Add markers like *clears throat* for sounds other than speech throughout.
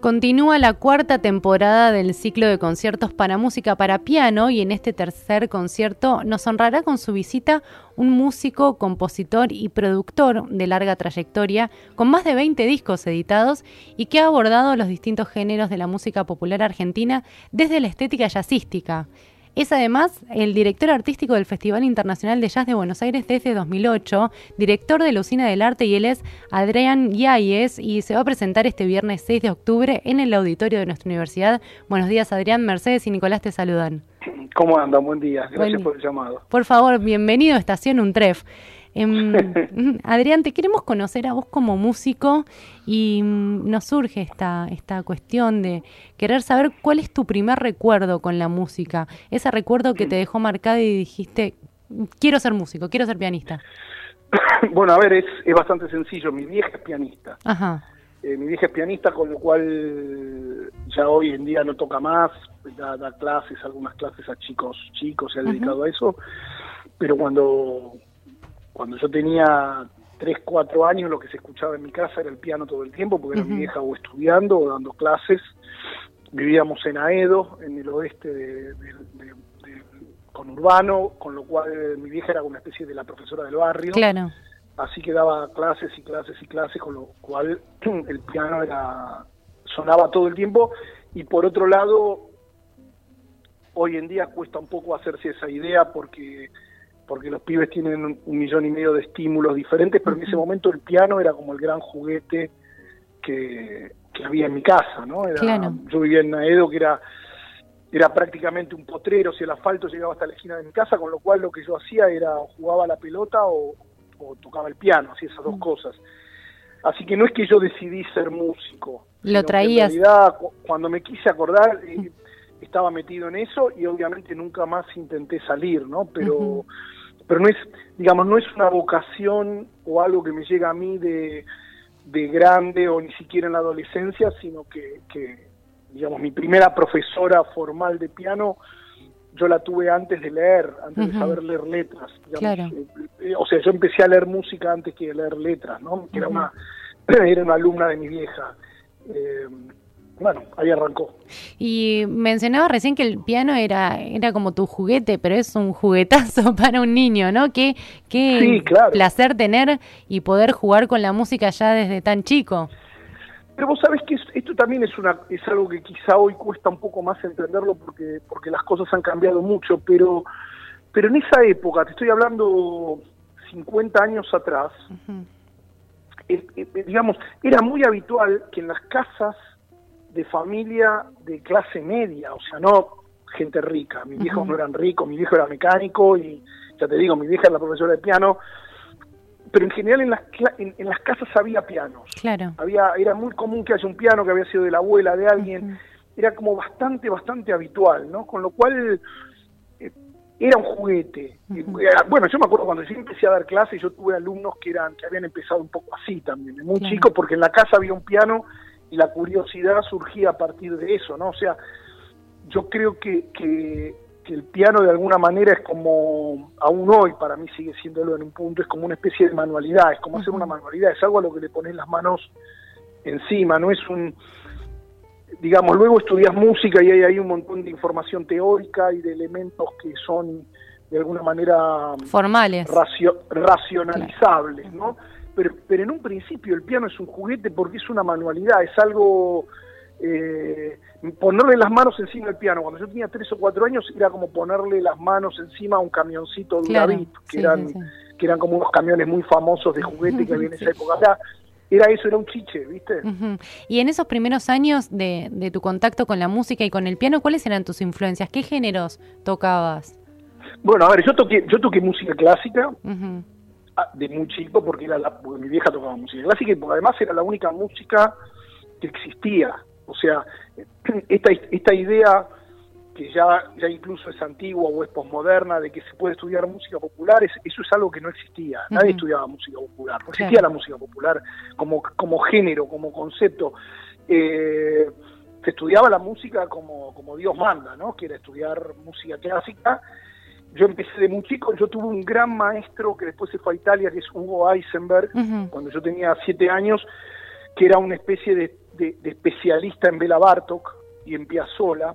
Continúa la cuarta temporada del ciclo de conciertos para música para piano y en este tercer concierto nos honrará con su visita un músico, compositor y productor de larga trayectoria, con más de 20 discos editados y que ha abordado los distintos géneros de la música popular argentina desde la estética jazzística. Es además el director artístico del Festival Internacional de Jazz de Buenos Aires desde 2008, director de la Usina del Arte y él es Adrián Yáñez y se va a presentar este viernes 6 de octubre en el auditorio de nuestra universidad. Buenos días Adrián, Mercedes y Nicolás te saludan. ¿Cómo andan? Buen día, gracias por el llamado. Por favor, bienvenido a Estación Untref. Em, *laughs* Adrián, te queremos conocer a vos como músico y mm, nos surge esta, esta cuestión de querer saber cuál es tu primer recuerdo con la música, ese recuerdo que te dejó marcado y dijiste, quiero ser músico, quiero ser pianista. *coughs* Bueno, a ver, es, es bastante sencillo, mi vieja es pianista. Ajá. Eh, mi vieja es pianista, con lo cual ya hoy en día no toca más, da, da clases, algunas clases a chicos, chicos se ha dedicado a eso, pero cuando cuando yo tenía 3, 4 años lo que se escuchaba en mi casa era el piano todo el tiempo, porque era mi vieja o estudiando o dando clases. Vivíamos en Aedo, en el oeste de, con Urbano, con lo cual mi vieja era una especie de la profesora del barrio. Claro. Así que daba clases y clases y clases, con lo cual *clears throat* el piano era sonaba todo el tiempo. Y por otro lado, hoy en día cuesta un poco hacerse esa idea porque porque los pibes tienen un, millón y medio de estímulos diferentes, pero en ese momento el piano era como el gran juguete que, había en mi casa, ¿no? Yo vivía en Naedo, que era era prácticamente un potrero, si el asfalto llegaba hasta la esquina de mi casa, con lo cual lo que yo hacía era jugaba la pelota o, tocaba el piano, así esas dos mm. cosas. Así que no es que yo decidí ser músico. Lo traías. En realidad, cuando me quise acordar, eh, estaba metido en eso y obviamente nunca más intenté salir, ¿no? Pero pero no es, digamos, no es una vocación o algo que me llega a mí de, de grande o ni siquiera en la adolescencia, sino que, que, digamos, mi primera profesora formal de piano yo la tuve antes de leer, antes de saber leer letras. Claro. Eh, o sea, yo empecé a leer música antes que leer letras, ¿no? Que era, una, *clears throat* era una alumna de mi vieja. Eh, bueno, ahí arrancó. Y mencionaba recién que el piano era, era como tu juguete, pero es un juguetazo *laughs* para un niño, ¿no? Qué, qué placer tener y poder jugar con la música ya desde tan chico. Pero vos sabés que esto también es, una, es algo que quizá hoy cuesta un poco más entenderlo porque, porque las cosas han cambiado mucho, pero, pero en esa época, te estoy hablando 50 años atrás, eh, eh, digamos, era muy habitual que en las casas de familia de clase media, o sea, no gente rica. Mis viejos no eran ricos, mi viejo era mecánico y ya te digo, mi vieja era la profesora de piano. Pero en general en las, en, las casas había pianos. Claro. Había, era muy común que haya un piano que había sido de la abuela de alguien. Era como bastante, bastante habitual, ¿no? Con lo cual eh, era un juguete. Eh, bueno, yo me acuerdo cuando yo empecé a dar clases, yo tuve alumnos que eran que habían empezado un poco así también, muy chicos, porque en la casa había un piano y la curiosidad surgía a partir de eso, ¿no? O sea, yo creo que, que, el piano de alguna manera es como, aún hoy para mí sigue siéndolo en un punto, es como una especie de manualidad, es como hacer una manualidad, es algo a lo que le pones las manos encima, no es un, digamos, luego estudias música y hay ahí un montón de información teórica y de elementos que son de alguna manera formales, racionalizables, ¿no? Pero, pero en un principio el piano es un juguete porque es una manualidad, es algo... Eh, ponerle las manos encima del piano. Cuando yo tenía tres o cuatro años era como ponerle las manos encima a un camioncito de que, eran, que eran como unos camiones muy famosos de juguete que había en *laughs* esa época. Era, eso, era un chiche, ¿viste? Y en esos primeros años de, de, tu contacto con la música y con el piano, ¿cuáles eran tus influencias? ¿Qué géneros tocabas? Bueno, a ver, yo toqué, yo toqué música clásica, de muy chico porque era la, mi vieja tocaba música clásica y porque además era la única música que existía. O sea, *clears throat* esta, esta idea que ya, ya incluso es antigua o es posmoderna de que se puede estudiar música popular, eso es algo que no existía. Nadie estudiaba música popular, no existía la música popular como, como género, como concepto. Eh, se estudiaba la música como, como Dios manda, ¿no? que era estudiar música clásica yo empecé de muy chico, yo tuve un gran maestro que después se fue a Italia, que es Hugo Eisenberg, cuando yo tenía siete años, que era una especie de, de, especialista en Bela Bartok y en Piazzolla,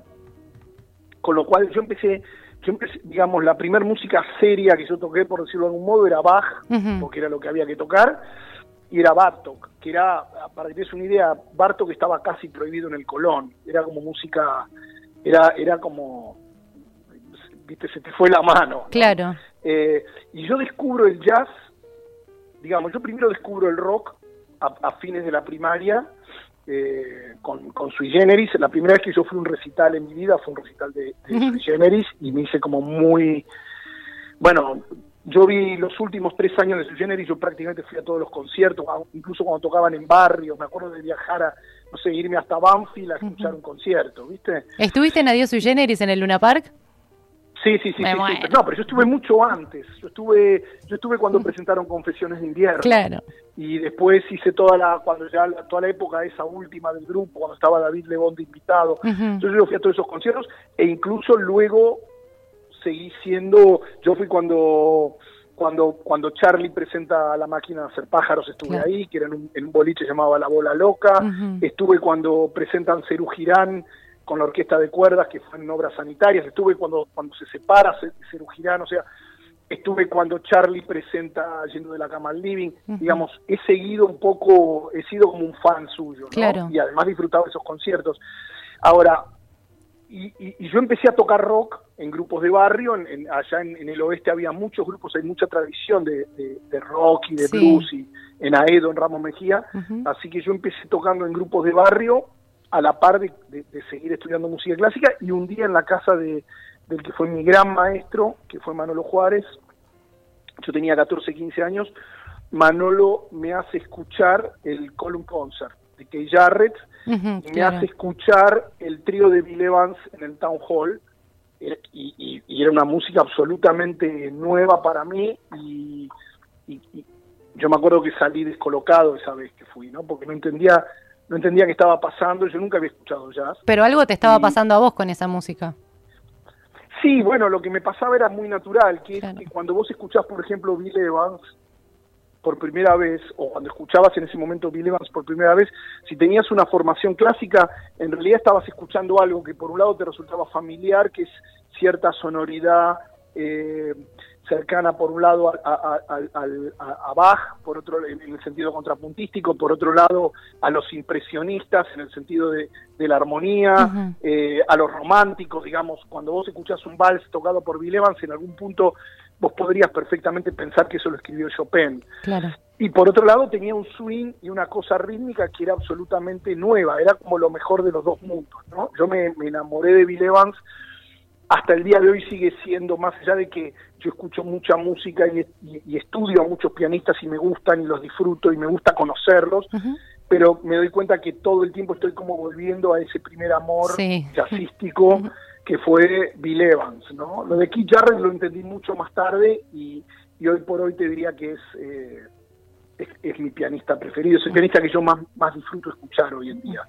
con lo cual yo empecé, yo empecé, digamos, la primera música seria que yo toqué, por decirlo de algún modo, era Bach, porque era lo que había que tocar, y era Bartok, que era, para que te des una idea, Bartok estaba casi prohibido en el Colón, era como música, era, era como, viste, se te fue la mano. Claro. Eh, y yo descubro el jazz, digamos, yo primero descubro el rock a, fines de la primaria, eh, con, con Sui Generis. La primera vez que yo fui a un recital en mi vida fue un recital de, de Sui Generis y me hice como muy, bueno, yo vi los últimos tres años de Sui Generis, yo prácticamente fui a todos los conciertos, incluso cuando tocaban en barrios, me acuerdo de viajar a, no sé, irme hasta Banfield a escuchar un concierto, ¿viste? ¿Estuviste en Adiós Sui Generis en el Luna Park? Sí, sí, sí, No, pero yo estuve mucho antes. Yo estuve, yo estuve cuando presentaron Confesiones de Invierno. Claro. Y después hice toda la, cuando ya toda la época esa última del grupo, cuando estaba David Lebón de invitado. Entonces yo fui a todos esos conciertos e incluso luego seguí siendo, yo fui cuando cuando cuando Charlie presenta la máquina de hacer pájaros estuve ahí, que era en un, en un boliche llamado La Bola Loca. Estuve cuando presentan Cerú Girán con la orquesta de cuerdas, que fue en obras sanitarias, estuve cuando, cuando se separa Cerú Girán, o sea, estuve cuando Charlie presenta Yendo de la cama al living, digamos, he seguido un poco, he sido como un fan suyo, ¿no? Y además disfrutado de esos conciertos. Ahora, y, yo empecé a tocar rock en grupos de barrio, en, allá en, el oeste había muchos grupos, hay mucha tradición de, rock y de blues, y en Aedo, en Ramos Mejía, así que yo empecé tocando en grupos de barrio a la par de, seguir estudiando música clásica. Y un día en la casa de, del que fue mi gran maestro, que fue Manolo Juárez, yo tenía 14, 15 años, Manolo me hace escuchar el Column Concert de Kay Jarrett, y me hace escuchar el trío de Bill Evans en el Town Hall, eh, y, era una música absolutamente nueva para mí, y, yo me acuerdo que salí descolocado esa vez que fui, ¿no? Porque no entendía no entendía qué estaba pasando, yo nunca había escuchado jazz. Pero algo te estaba pasando a vos con esa música. Sí, bueno, lo que me pasaba era muy natural, que es que cuando vos escuchás, por ejemplo, Bill Evans por primera vez, o cuando escuchabas en ese momento Bill Evans por primera vez, si tenías una formación clásica, en realidad estabas escuchando algo que por un lado te resultaba familiar, que es cierta sonoridad, eh, cercana por un lado a, a, Bach, por otro en el sentido contrapuntístico, por otro lado a los impresionistas en el sentido de, la armonía, eh, a los románticos, digamos, cuando vos escuchás un vals tocado por Bill Evans, en algún punto vos podrías perfectamente pensar que eso lo escribió Chopin. Y por otro lado tenía un swing y una cosa rítmica que era absolutamente nueva, era como lo mejor de los dos mundos, ¿no? Yo me, me enamoré de Bill Evans hasta el día de hoy sigue siendo, más allá de que yo escucho mucha música y, estudio a muchos pianistas y me gustan y los disfruto y me gusta conocerlos, pero me doy cuenta que todo el tiempo estoy como volviendo a ese primer amor jazzístico que fue Bill Evans, ¿no? Lo de Keith Jarrett lo entendí mucho más tarde y, hoy por hoy te diría que eh, es, es, mi pianista preferido, es el pianista que yo más, más disfruto escuchar hoy en día.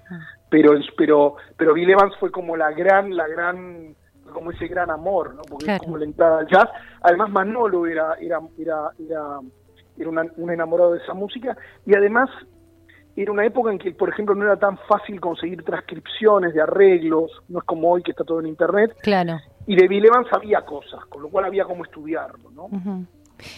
Pero, pero, pero Bill Evans fue como la gran, la gran como ese gran amor, ¿no? Porque es como la entrada al jazz. Además Manolo era, era, era, era, era un enamorado de esa música y además era una época en que, por ejemplo, no era tan fácil conseguir transcripciones de arreglos, no es como hoy que está todo en internet. Claro. Y de Bill Evans había cosas, con lo cual había como estudiarlo, ¿no?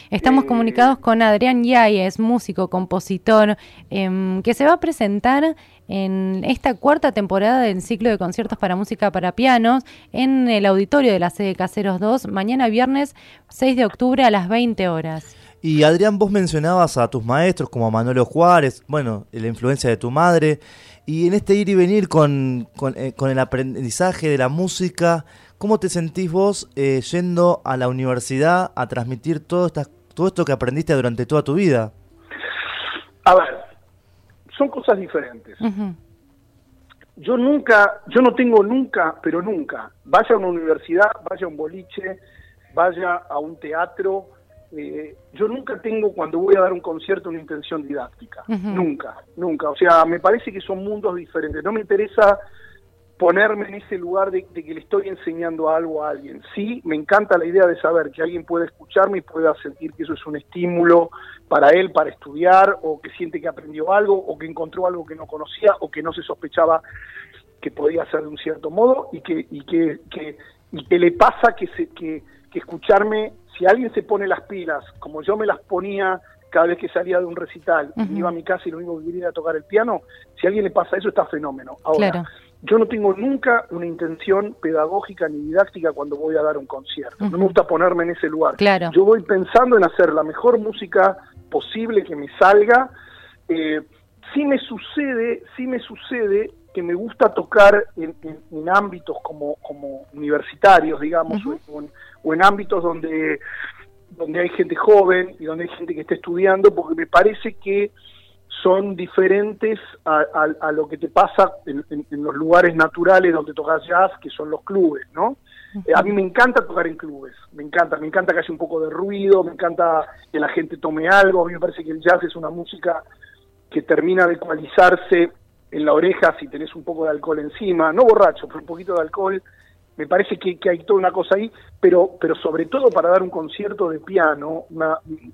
Estamos eh, comunicados con Adrián Yáñez, músico, compositor, em, que se va a presentar en esta cuarta temporada del ciclo de conciertos para música para pianos en el auditorio de la sede Caseros 2, mañana viernes 6 de octubre a las 20 horas. Y Adrián, vos mencionabas a tus maestros como Manolo Juárez, bueno, la influencia de tu madre, y en este ir y venir con, con, eh, con el aprendizaje de la música, ¿Cómo te sentís vos eh, yendo a la universidad a transmitir todo, todo esto que aprendiste durante toda tu vida? A ver, son cosas diferentes. Yo nunca, yo no tengo nunca, pero nunca, vaya a una universidad, vaya a un boliche, vaya a un teatro, eh, yo nunca tengo cuando voy a dar un concierto una intención didáctica, nunca, nunca. O sea, me parece que son mundos diferentes. No me interesa ponerme en ese lugar de, que le estoy enseñando algo a alguien. Sí, me encanta la idea de saber que alguien puede escucharme y pueda sentir que eso es un estímulo para él, para estudiar, o que siente que aprendió algo, o que encontró algo que no conocía, o que no se sospechaba que podía ser de un cierto modo, y que, y que, que, y que le pasa que, se, que, que escucharme, si alguien se pone las pilas, como yo me las ponía cada vez que salía de un recital y iba a mi casa y lo único que quería era tocar el piano, si a alguien le pasa eso está fenómeno. Ahora, yo no tengo nunca una intención pedagógica ni didáctica cuando voy a dar un concierto. No me gusta ponerme en ese lugar. Yo voy pensando en hacer la mejor música posible que me salga. Eh, sí me sucede, sí me sucede que me gusta tocar en, ámbitos como, como universitarios, digamos, o en ámbitos donde donde hay gente joven y donde hay gente que está estudiando, porque me parece que son diferentes a, lo que te pasa en, los lugares naturales donde tocas jazz, que son los clubes, ¿no? Eh, a mí me encanta tocar en clubes, me encanta, me encanta que haya un poco de ruido, me encanta que la gente tome algo, a mí me parece que el jazz es una música que termina de ecualizarse en la oreja si tenés un poco de alcohol encima, no borracho, pero un poquito de alcohol, me parece que, hay toda una cosa ahí, pero, pero sobre todo para dar un concierto de piano,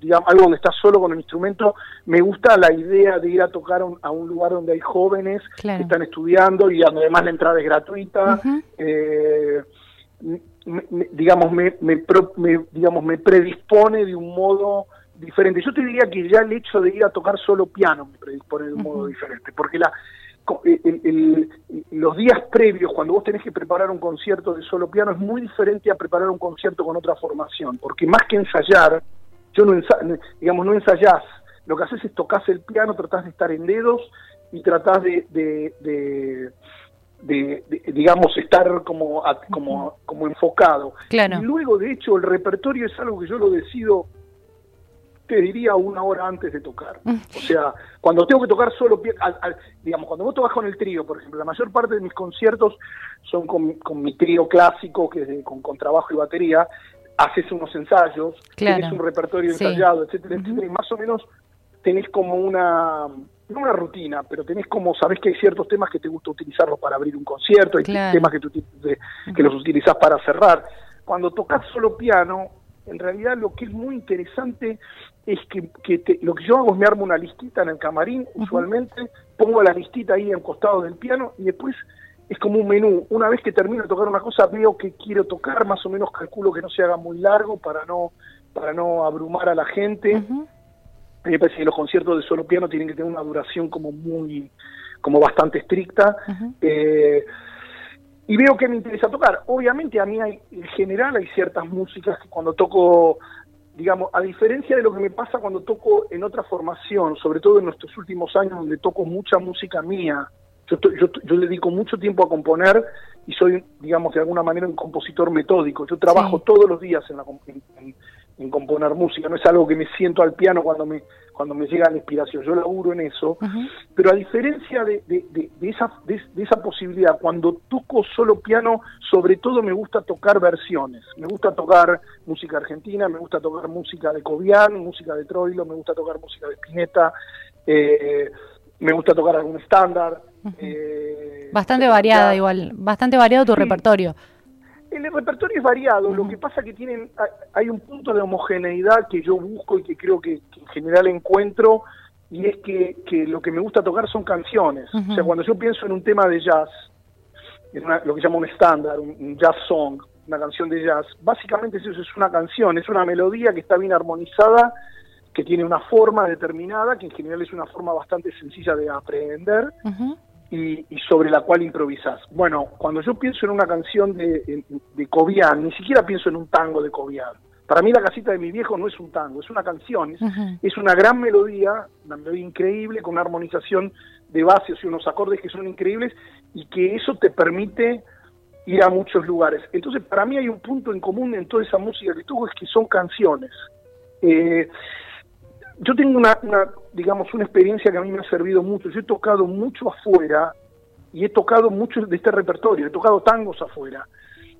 digamos, algo donde estás solo con el instrumento, me gusta la idea de ir a tocar a un lugar donde hay jóvenes que están estudiando y además la entrada es gratuita. Eh, digamos, me, me, digamos, me predispone de un modo diferente. Yo te diría que ya el hecho de ir a tocar solo piano me predispone de un modo diferente, porque la, el, los días previos, cuando vos tenés que preparar un concierto de solo piano, es muy diferente a preparar un concierto con otra formación, porque más que ensayar, yo no digamos, no ensayás, lo que haces es tocas el piano, tratás de estar en dedos y tratás de, de, digamos, estar como, como, como enfocado. Y luego, de hecho, el repertorio es algo que yo lo decido te diría una hora antes de tocar. O sea, cuando tengo que tocar solo, digamos, cuando vos tocas con el trío, por ejemplo, la mayor parte de mis conciertos son con, mi trío clásico, que es con, con, trabajo y batería, haces unos ensayos, tienes un repertorio ensayado, etcétera, etcétera, y más o menos tenés como una, no una rutina, pero tenés como, sabés que hay ciertos temas que te gusta utilizarlos para abrir un concierto, hay temas que, tú, que los utilizás para cerrar. Cuando tocas solo piano, en realidad lo que es muy interesante es que, lo que yo hago es me armo una listita en el camarín, usualmente, pongo la listita ahí en costado del piano y después es como un menú. Una vez que termino de tocar una cosa, veo que quiero tocar, más o menos calculo que no se haga muy largo para no, para no abrumar a la gente. A mí me parece que los conciertos de solo piano tienen que tener una duración como muy, como bastante estricta. Eh, y veo que me interesa tocar. Obviamente a mí hay, en general hay ciertas músicas que cuando toco digamos, a diferencia de lo que me pasa cuando toco en otra formación, sobre todo en nuestros últimos años donde toco mucha música mía, yo, yo, yo dedico mucho tiempo a componer y soy, digamos, de alguna manera un compositor metódico. Yo trabajo todos los días en, la, en componer música, no es algo que me siento al piano cuando me cuando me llega la inspiración, yo laburo en eso, pero a diferencia de, de, esa, de, esa posibilidad, cuando toco solo piano, sobre todo me gusta tocar versiones, me gusta tocar música argentina, me gusta tocar música de Cobian, música de Troilo, me gusta tocar música de Spinetta, eh, me gusta tocar algún estándar. Eh, bastante variada igual, bastante variado tu repertorio. El repertorio es variado, lo que pasa que tienen, hay un punto de homogeneidad que yo busco y que creo que, en general encuentro, y es que, lo que me gusta tocar son canciones. O sea, cuando yo pienso en un tema de jazz, en lo que llamo un estándar, un, jazz song, una canción de jazz, básicamente eso es una canción, es una melodía que está bien armonizada, que tiene una forma determinada, que en general es una forma bastante sencilla de aprender, y, sobre la cual improvisas. Bueno, cuando yo pienso en una canción de, de Cobian, ni siquiera pienso en un tango de Cobian. Para mí la casita de mi viejo no es un tango, es una canción, es, una gran melodía, una melodía increíble, con una armonización de bases y unos acordes que son increíbles y que eso te permite ir a muchos lugares. Entonces, para mí hay un punto en común en toda esa música que tuvo, es que son canciones. Eh, yo tengo una, digamos, una experiencia que a mí me ha servido mucho. Yo he tocado mucho afuera y he tocado mucho de este repertorio, he tocado tangos afuera.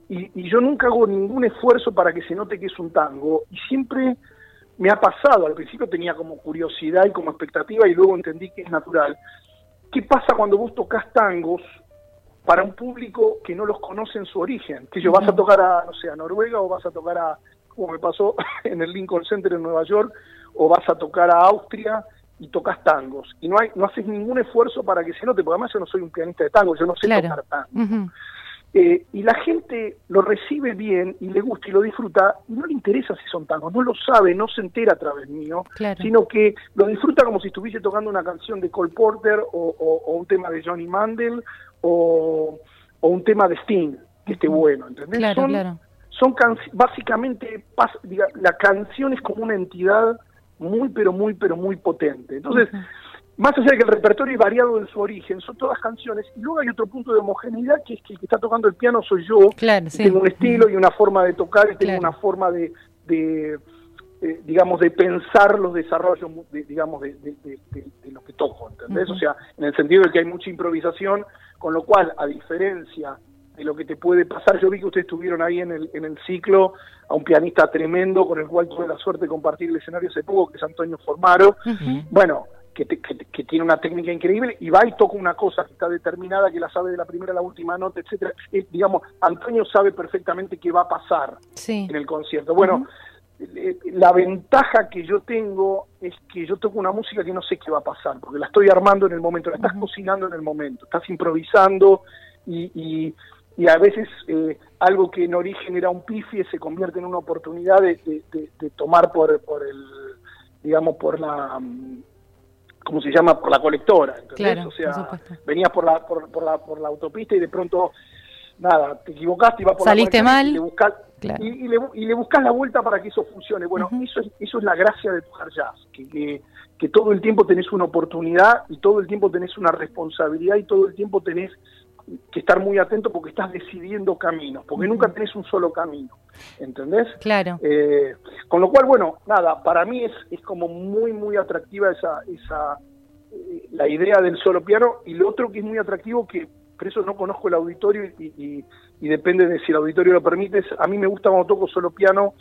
Y, yo nunca hago ningún esfuerzo para que se note que es un tango. Y siempre me ha pasado, al principio tenía como curiosidad y como expectativa y luego entendí que es natural. ¿Qué pasa cuando vos tocas tangos para un público que no los conoce en su origen. Que yo vas a tocar a, no sé, a Noruega o vas a tocar a, como me pasó *laughs* en el Lincoln Center en Nueva York, o vas a tocar a Austria y tocas tangos. Y no hay no haces ningún esfuerzo para que se note, porque además yo no soy un pianista de tango, yo no sé tocar tango. Eh, y la gente lo recibe bien y le gusta y lo disfruta, y no le interesa si son tangos, no lo sabe, no se entera a través mío, sino que lo disfruta como si estuviese tocando una canción de Cole Porter o, un tema de Johnny Mandel o, un tema de Sting, que esté bueno, ¿entendés? son, son básicamente, la canción es como una entidad muy, pero muy, pero muy potente. Entonces, más allá de que el repertorio es variado en su origen, son todas canciones, y luego hay otro punto de homogeneidad, que es que el que está tocando el piano soy yo, tengo un estilo y una forma de tocar, y tengo una forma de, de eh, digamos, de pensar los desarrollos, digamos, de, lo que toco, ¿entendés? O sea, en el sentido de que hay mucha improvisación, con lo cual, a diferencia de lo que te puede pasar, yo vi que ustedes estuvieron ahí en el, en el ciclo a un pianista tremendo con el cual tuve la suerte de compartir el escenario hace poco, que es Antonio Formaro. Bueno, que, que, tiene una técnica increíble y va y toca una cosa que está determinada, que la sabe de la primera a la última nota, etcétera. digamos, Antonio sabe perfectamente qué va a pasar en el concierto. Bueno, eh, la ventaja que yo tengo es que yo toco una música que no sé qué va a pasar, porque la estoy armando en el momento, la estás cocinando en el momento, estás improvisando y, y, a veces eh, algo que en origen era un pifie se convierte en una oportunidad de, de tomar por, por el digamos por la ¿cómo se llama? Por la colectora, ¿entendés? o sea, venías por la, por, por, la, por la autopista y de pronto, nada, te equivocaste y vas por Saliste mal. Y le, buscas, y, le, y le buscas la vuelta para que eso funcione. Bueno, eso, es, eso es la gracia de tocar jazz, que, que, todo el tiempo tenés una oportunidad y todo el tiempo tenés una responsabilidad y todo el tiempo tenés que estar muy atento porque estás decidiendo caminos, porque nunca tenés un solo camino, ¿entendés? Claro. Eh, con lo cual, bueno, nada, para mí es, es como muy, muy atractiva esa, esa eh, la idea del solo piano y lo otro que es muy atractivo, que por eso no conozco el auditorio y, y, depende de si el auditorio lo permite, a mí me gusta cuando toco solo piano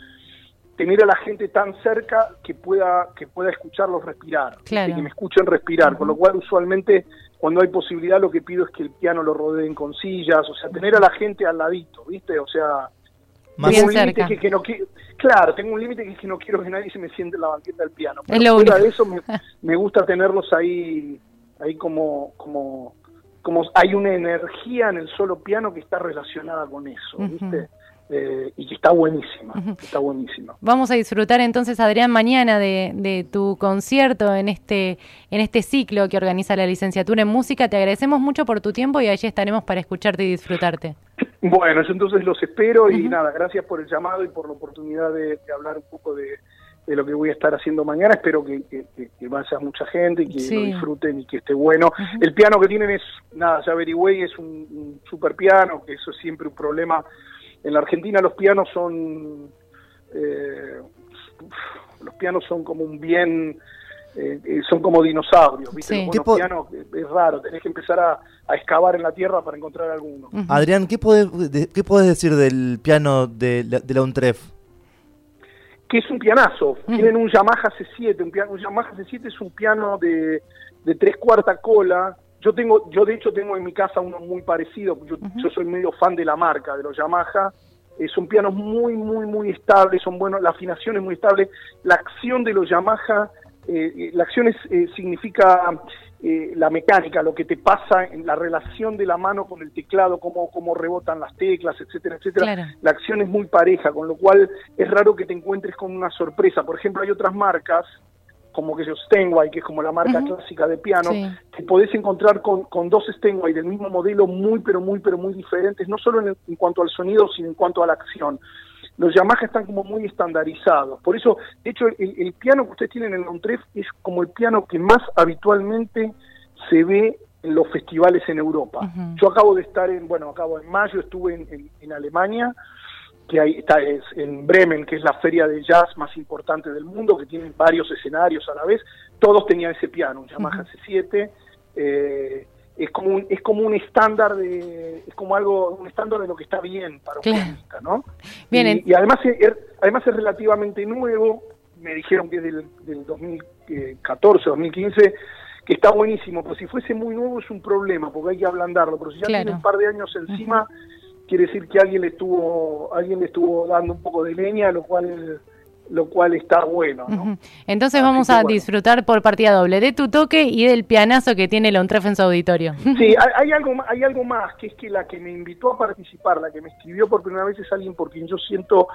tener a la gente tan cerca que pueda que pueda escucharlos respirar, que me escuchen respirar, con lo cual usualmente cuando hay posibilidad lo que pido es que el piano lo rodeen con sillas, o sea, tener a la gente al ladito, ¿viste? O sea, más tengo un límite que, que, no quiero, claro, tengo un límite que es que no quiero que nadie se me siente en la banqueta del piano. Pero es fuera de eso me, *laughs* me, gusta tenerlos ahí, ahí como, como, como hay una energía en el solo piano que está relacionada con eso, ¿viste? Eh, y que está buenísima, está buenísima. Vamos a disfrutar entonces, Adrián, mañana de, de, tu concierto en este, en este ciclo que organiza la licenciatura en música. Te agradecemos mucho por tu tiempo y allí estaremos para escucharte y disfrutarte. Bueno, entonces los espero y nada, gracias por el llamado y por la oportunidad de, hablar un poco de, de, lo que voy a estar haciendo mañana. Espero que, que, vaya mucha gente y que lo disfruten y que esté bueno. El piano que tienen es, nada, ya averigüé, es un, un super piano, que eso es siempre un problema en la Argentina los pianos son eh, los pianos son como un bien eh, eh, son como dinosaurios ¿viste? los pianos es raro tenés que empezar a, excavar en la tierra para encontrar alguno Adrián ¿qué podés, qué podés decir del piano de, de la UNTREF? Que es un pianazo. Tienen un Yamaha C7 un, piano, un Yamaha C7 es un piano de, de tres cuarta cola. Yo tengo, yo de hecho tengo en mi casa uno muy parecido, yo, yo soy medio fan de la marca, de los Yamaha, eh, son pianos muy, muy, muy estables, son buenos, la afinación es muy estable, la acción de los Yamaha, eh, eh, la acción es, significa la mecánica, lo que te pasa en la relación de la mano con el teclado, cómo, cómo rebotan las teclas, etcétera, etcétera. La acción es muy pareja, con lo cual es raro que te encuentres con una sorpresa. Por ejemplo, hay otras marcas como que yo Steinway, que es como la marca clásica de piano, que podés encontrar con, con dos Steinway del mismo modelo muy, pero muy, pero muy diferentes, no solo en, cuanto al sonido, sino en cuanto a la acción. Los Yamaha están como muy estandarizados. Por eso, de hecho, el, piano que ustedes tienen en Lontref es como el piano que más habitualmente se ve en los festivales en Europa. Yo acabo de estar en, bueno, acabo en mayo, estuve en, en Alemania, que ahí está es en Bremen, que es la feria de jazz más importante del mundo, que tiene varios escenarios a la vez, todos tenían ese piano, un Yamaha C7, eh, es como un, es como un estándar de es como algo un estándar de lo que está bien para un pianista, ¿no? Bien, y, además es, además es relativamente nuevo, me dijeron que es del, del 2014, 2015 que está buenísimo, pero si fuese muy nuevo es un problema, porque hay que ablandarlo, pero si ya tiene un par de años encima, quiere decir que alguien le estuvo, alguien le estuvo dando un poco de leña, lo cual lo cual está bueno. ¿no? Entonces vamos a disfrutar por partida doble de tu toque y del pianazo que tiene Lontref en su auditorio. *laughs* Sí, hay, algo, hay algo más, que es que la que me invitó a participar, la que me escribió por primera vez es alguien por quien yo siento,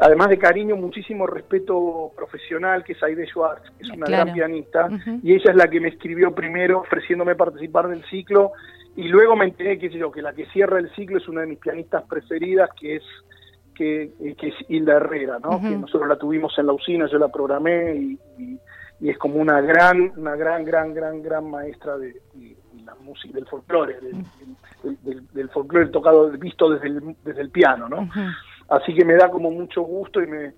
además de cariño, muchísimo respeto profesional, que es Aide Schwartz, que es una gran pianista, y ella es la que me escribió primero ofreciéndome participar del ciclo, y luego me enteré, que yo, que la que cierra el ciclo es una de mis pianistas preferidas, que es que, que es Hilda Herrera, ¿no? Que nosotros la tuvimos en la usina, yo la programé y, es como una gran, una gran, gran, gran, gran maestra de, la música, del folclore, del, del, folclore tocado, visto desde el, desde el piano, ¿no? Así que me da como mucho gusto y me,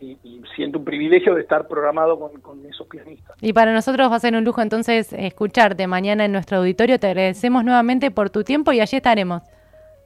y, siento un privilegio de estar programado con, con, esos pianistas. Y para nosotros va a ser un lujo entonces escucharte mañana en nuestro auditorio. Te agradecemos nuevamente por tu tiempo y allí estaremos.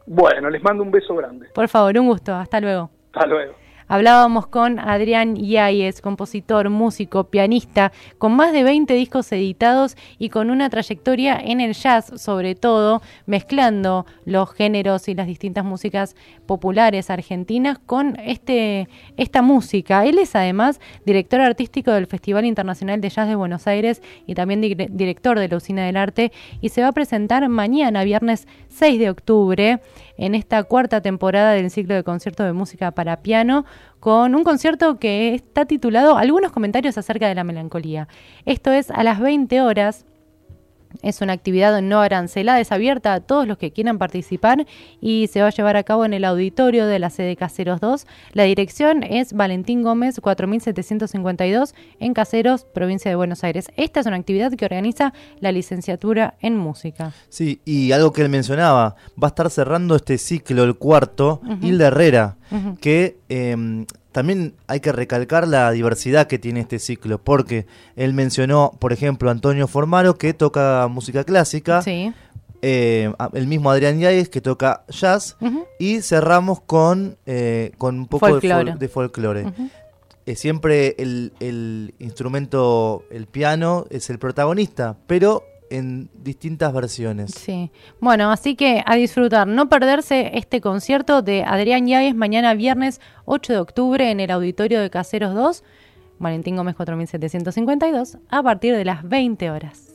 Bueno, les mando un beso grande. Por favor, un gusto. Hasta luego. Hasta luego. Hablábamos con Adrián Yáñez, compositor, músico, pianista, con más de 20 discos editados y con una trayectoria en el jazz, sobre todo, mezclando los géneros y las distintas músicas populares argentinas con este, esta música. Él es además director artístico del Festival Internacional de Jazz de Buenos Aires y también director de la Usina del Arte y se va a presentar mañana, viernes 6 de octubre, en esta cuarta temporada del ciclo de conciertos de música para piano con un concierto que está titulado Algunos comentarios acerca de la melancolía. Esto es a las 20 horas es una actividad no arancelada, es abierta a todos los que quieran participar y se va a llevar a cabo en el auditorio de la sede Caseros 2. La dirección es Valentín Gómez 4752 en Caseros, provincia de Buenos Aires. Esta es una actividad que organiza la licenciatura en música. Sí, y algo que él mencionaba, va a estar cerrando este ciclo, el cuarto, Hilda Herrera, que em, también hay que recalcar la diversidad que tiene este ciclo, porque él mencionó, por ejemplo, Antonio Formaro, que toca música clásica, eh, el mismo Adrián Yáñez, que toca jazz, y cerramos con, eh, con un poco de, folclore. Eh, siempre el, el instrumento, el piano, es el protagonista, pero en distintas versiones. Sí. Bueno, así que a disfrutar, no perderse este concierto de Adrián Yáñez mañana viernes 8 de octubre en el auditorio de Caseros 2, Valentín Gómez 4752, a partir de las 20 horas.